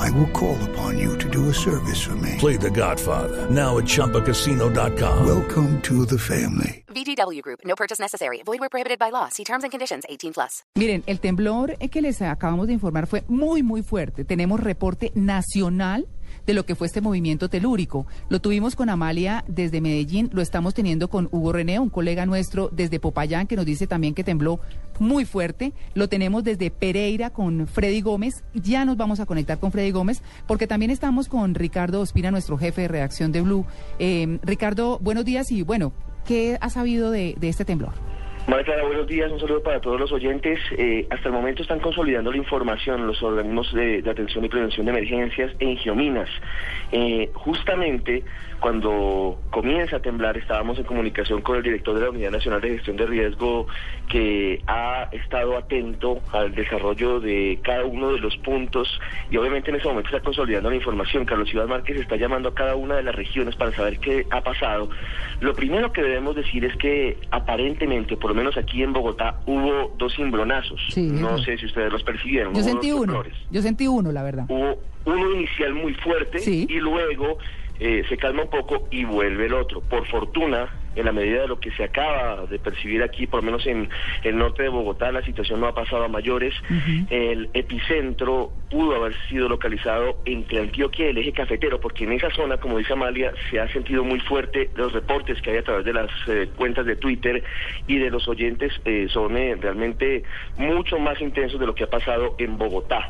I will call upon you to do a service for me. Play The Godfather now at ChumbaCasino.com. Welcome to the family. VGW Group. No purchase necessary. Void where prohibited by law. See terms and conditions. 18 plus. Miren, el temblor que les acabamos de informar fue muy, muy fuerte. Tenemos reporte nacional de lo que fue este movimiento telúrico. Lo tuvimos con Amalia desde Medellín, lo estamos teniendo con Hugo René, un colega nuestro desde Popayán, que nos dice también que tembló muy fuerte. Lo tenemos desde Pereira con Freddy Gómez. Ya nos vamos a conectar con Freddy Gómez, porque también estamos con Ricardo Ospina, nuestro jefe de redacción de Blue. Eh, Ricardo, buenos días y bueno, ¿qué ha sabido de, de este temblor? María buenos días, un saludo para todos los oyentes. Eh, hasta el momento están consolidando la información los organismos de, atención y prevención de emergencias en Geominas. Eh, justamente cuando comienza a temblar estábamos en comunicación con el director de la Unidad Nacional de Gestión de Riesgo que ha estado atento al desarrollo de cada uno de los puntos y obviamente en ese momento está consolidando la información. Carlos Iván Márquez está llamando a cada una de las regiones para saber qué ha pasado. Lo primero que debemos decir es que aparentemente, por lo menos aquí en Bogotá, hubo dos cimbronazos. no sé si ustedes los percibieron. Yo sentí uno. Yo sentí uno, la verdad. Hubo uno inicial muy fuerte y luego eh, se calma un poco y vuelve el otro. Por fortuna, en la medida de lo que se acaba de percibir aquí, por lo menos en el norte de Bogotá, la situación no ha pasado a mayores. El epicentro pudo haber sido localizado entre Antioquia y el eje cafetero, porque en esa zona, como dice Amalia, se ha sentido muy fuerte los reportes que hay a través de las eh, cuentas de Twitter y de los oyentes eh, son eh, realmente mucho más intensos de lo que ha pasado en Bogotá.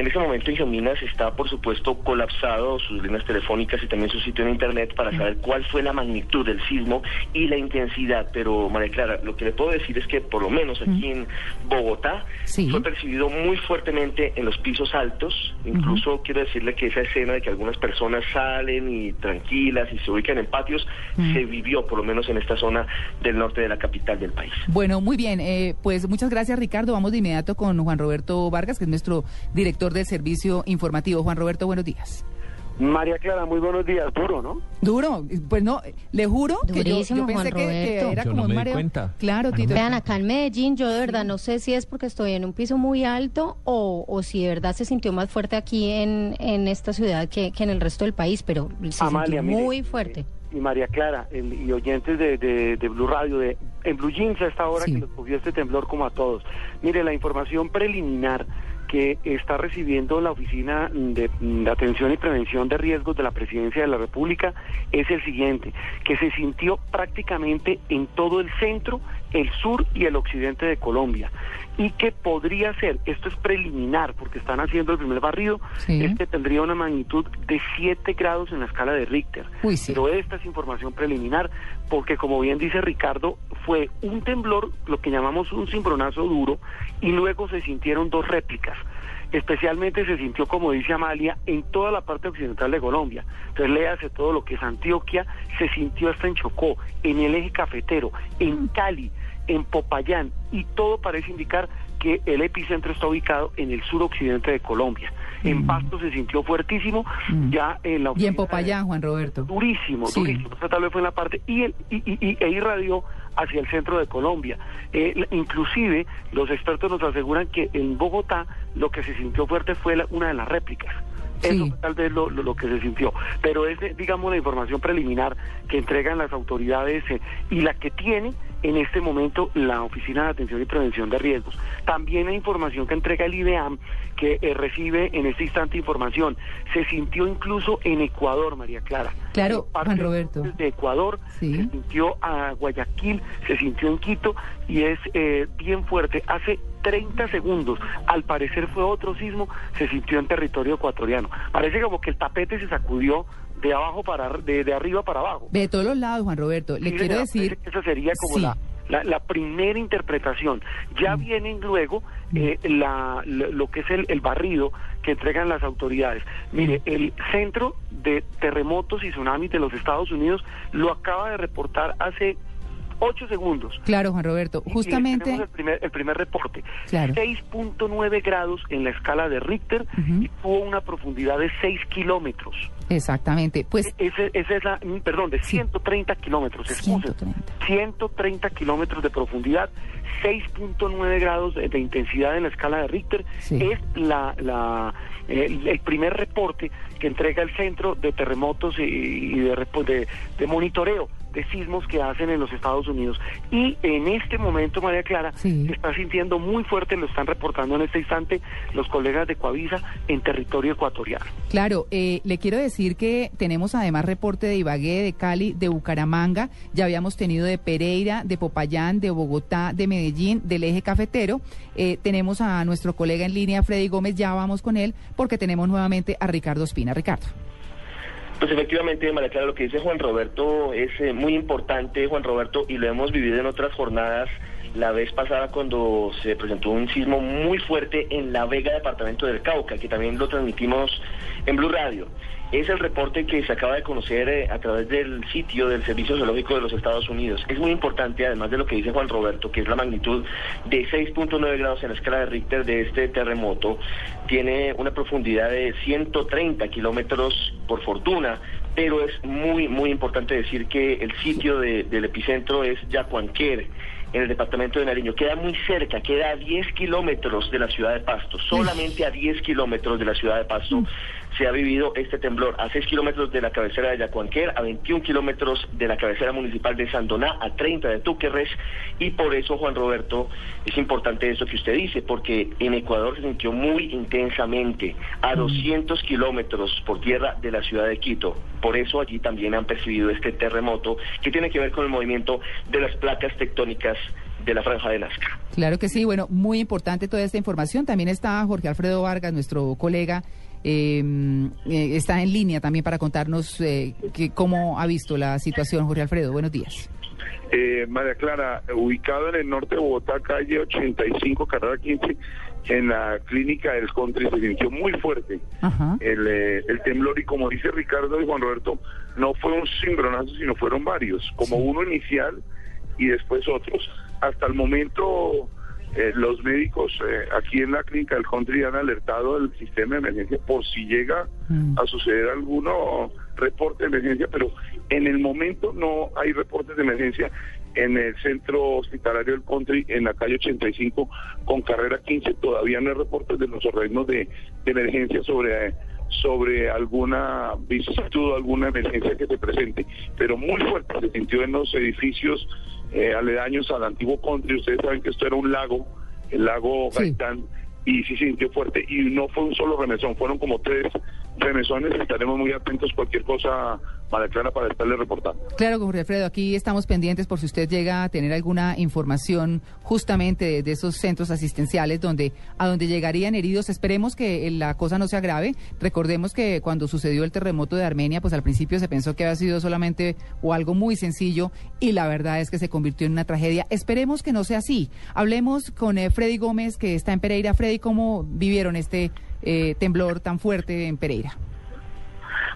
En ese momento Geominas está, por supuesto, colapsado sus líneas telefónicas y también su sitio en Internet para saber cuál fue la magnitud del sismo y la intensidad. Pero, María Clara, lo que le puedo decir es que por lo menos aquí en Bogotá fue percibido muy fuertemente en los pisos altos. Incluso quiero decirle que esa escena de que algunas personas salen y tranquilas y se ubican en patios se vivió por lo menos en esta zona del norte de la capital del país. Bueno, muy bien. Eh, pues muchas gracias, Ricardo. Vamos de inmediato con Juan Roberto Vargas, que es nuestro director del servicio informativo. Juan Roberto, buenos días. María Clara, muy buenos días. Duro, ¿no? Duro. Pues no, le juro que yo, pensé que, era como un mareo. Claro, Tito. Vean, acá en Medellín, yo de verdad no sé si es porque estoy en un piso muy alto o, si de verdad se sintió más fuerte aquí en, en esta ciudad que, en el resto del país, pero se sintió muy fuerte. Y María Clara, y oyentes de, de, Blue Radio, de, en Blue Jeans a esta hora que nos cogió este temblor como a todos. Mire, la información preliminar que está recibiendo la Oficina de, Atención y Prevención de Riesgos de la Presidencia de la República es el siguiente, que se sintió prácticamente en todo el centro, el sur y el occidente de Colombia. Y que podría ser, esto es preliminar porque están haciendo el primer barrido, este tendría una magnitud de 7 grados en la escala de Richter. Pero esta es información preliminar porque como bien dice Ricardo, fue un temblor, lo que llamamos un cimbronazo duro, y luego se sintieron dos réplicas. Especialmente se sintió, como dice Amalia, en toda la parte occidental de Colombia. Entonces léase todo lo que es Antioquia, se sintió hasta en Chocó, en el eje cafetero, en Cali, en Popayán y todo parece indicar que el epicentro está ubicado en el suroccidente de Colombia. En mm. Pasto se sintió fuertísimo, mm. ya en la Y en Popayán, Juan Roberto. Durísimo, durísimo. tal vez fue en la parte y, el, y, y, e irradió hacia el centro de Colombia. Eh, inclusive los expertos nos aseguran que en Bogotá lo que se sintió fuerte fue una de las réplicas. Eso fue tal vez lo, lo, que se sintió. Pero es, digamos, la información preliminar que entregan las autoridades eh, y la que tiene en este momento la Oficina de Atención y Prevención de Riesgos. También la información que entrega el IDEAM, que eh, recibe en este instante información. Se sintió incluso en Ecuador, María Clara. Claro, Juan Roberto. De Ecuador, se sintió a Guayaquil, se sintió en Quito y es eh, bien fuerte. Hace 30 segundos, al parecer fue otro sismo, se sintió en territorio ecuatoriano. Parece como que el tapete se sacudió de abajo para de, arriba para abajo. De todos los lados, Juan Roberto. Le quiero decir. Esa sería como la, la, primera interpretación. Ya mm. vienen luego eh, la, lo, que es el, el, barrido que entregan las autoridades. Mire, mm. el Centro de Terremotos y Tsunamis de los Estados Unidos lo acaba de reportar hace Ocho segundos. Claro, Juan Roberto. Justamente. el, primer, el primer reporte. Claro. 6.9 grados en la escala de Richter y tuvo una profundidad de 6 kilómetros. Exactamente. Pues. E, ese, es la. Mm, perdón, de 130 kilómetros. 130. 130 kilómetros de profundidad. 6.9 grados de, intensidad en la escala de Richter es la, la el, primer reporte que entrega el Centro de Terremotos y, de, de, de monitoreo de sismos que hacen en los Estados Unidos. Y en este momento, María Clara, se está sintiendo muy fuerte, lo están reportando en este instante los colegas de Coavisa en territorio ecuatoriano. Claro, eh, le quiero decir que tenemos además reporte de Ibagué, de Cali, de Bucaramanga, ya habíamos tenido de Pereira, de Popayán, de Bogotá, de Medellín, del eje cafetero. Eh, tenemos a nuestro colega en línea, Freddy Gómez, ya vamos con él porque tenemos nuevamente a Ricardo Espina. Ricardo. Pues efectivamente, María Clara, lo que dice Juan Roberto es eh, muy importante, Juan Roberto, y lo hemos vivido en otras jornadas la vez pasada cuando se presentó un sismo muy fuerte en La Vega, departamento del Cauca, que también lo transmitimos en Blue Radio. Es el reporte que se acaba de conocer eh, a través del sitio del Servicio Geológico de los Estados Unidos. Es muy importante, además de lo que dice Juan Roberto, que es la magnitud de 6.9 grados en la escala de Richter de este terremoto. Tiene una profundidad de 130 kilómetros por fortuna, pero es muy, muy importante decir que el sitio del epicentro es Yacuanquer en el departamento de Nariño. Queda muy cerca, queda a 10 kilómetros de la ciudad de Pasto, solamente a 10 kilómetros de la ciudad de Pasto se ha vivido este temblor, a 6 kilómetros de la cabecera de Yacuanquer, a 21 kilómetros de la cabecera municipal de Sandoná, a 30 de Túquerres, y por eso, Juan Roberto, es importante eso que usted dice, porque en Ecuador se sintió muy intensamente, a 200 kilómetros por tierra de la ciudad de Quito. Por eso allí también han percibido este terremoto que tiene que ver con el movimiento de las placas tectónicas de la franja de Nazca. Claro que sí, bueno, muy importante toda esta información. También está Jorge Alfredo Vargas, nuestro colega, em, eh, está en línea también para contarnos eh, que, cómo ha visto la situación. Jorge Alfredo, buenos días. Eh, María Clara, ubicado en el norte de Bogotá, calle 85, carrera 15, en la clínica del Country se sintió muy fuerte el, eh, el, temblor y como dice Ricardo y Juan Roberto, no fue un cimbronazo, sino fueron varios, como uno inicial y después otros. Hasta el momento eh, los médicos eh, aquí en la clínica del Country han alertado del sistema de emergencia por si llega mm. a suceder alguno reporte de emergencia, pero en el momento no hay reportes de emergencia en el centro hospitalario del Country, en la calle 85, con carrera 15, todavía no hay reportes de los organismos de, emergencia sobre sobre alguna vicisitud o alguna emergencia que se presente, pero muy fuerte se sintió en los edificios eh, aledaños al antiguo country. Ustedes saben que esto era un lago, el lago Gaitán, y sí se sintió fuerte. Y no fue un solo remesón, fueron como tres remesones. Estaremos muy atentos cualquier cosa para Clara para estarle reportando. Claro, Jorge Alfredo, aquí estamos pendientes por si usted llega a tener alguna información justamente de, esos centros asistenciales donde a donde llegarían heridos. Esperemos que la cosa no se agrave. Recordemos que cuando sucedió el terremoto de Armenia, pues al principio se pensó que había sido solamente o algo muy sencillo y la verdad es que se convirtió en una tragedia. Esperemos que no sea así. Hablemos con eh, Freddy Gómez que está en Pereira. Freddy, ¿cómo vivieron este eh, temblor tan fuerte en Pereira?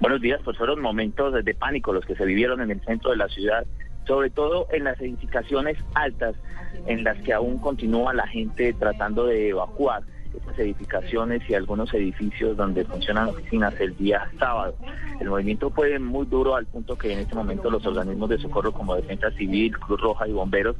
Buenos días, pues fueron momentos de pánico los que se vivieron en el centro de la ciudad, sobre todo en las edificaciones altas en las que aún continúa la gente tratando de evacuar estas edificaciones y algunos edificios donde funcionan oficinas el día sábado. El movimiento fue muy duro al punto que en este momento los organismos de socorro como Defensa Civil, Cruz Roja y Bomberos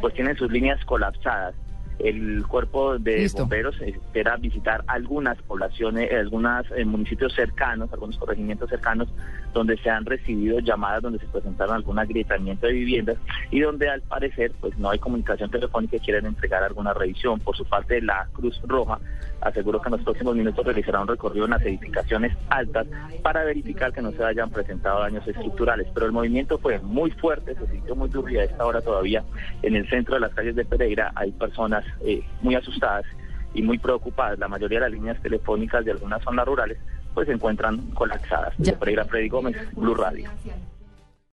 pues tienen sus líneas colapsadas el cuerpo de bomberos espera visitar algunas poblaciones, algunos eh, municipios cercanos, algunos corregimientos cercanos, donde se han recibido llamadas donde se presentaron algún agrietamiento de viviendas y donde al parecer pues no hay comunicación telefónica y quieren entregar alguna revisión. Por su parte, la Cruz Roja aseguró que en los próximos minutos realizará un recorrido en las edificaciones altas para verificar que no se hayan presentado daños estructurales. Pero el movimiento fue muy fuerte, se sintió muy duro y a esta hora todavía en el centro de las calles de Pereira hay personas eh, muy asustadas y muy preocupadas. La mayoría de las líneas telefónicas de algunas zonas rurales pues se encuentran colapsadas. Ya. Pereira Freddy Gómez, Blue Radio.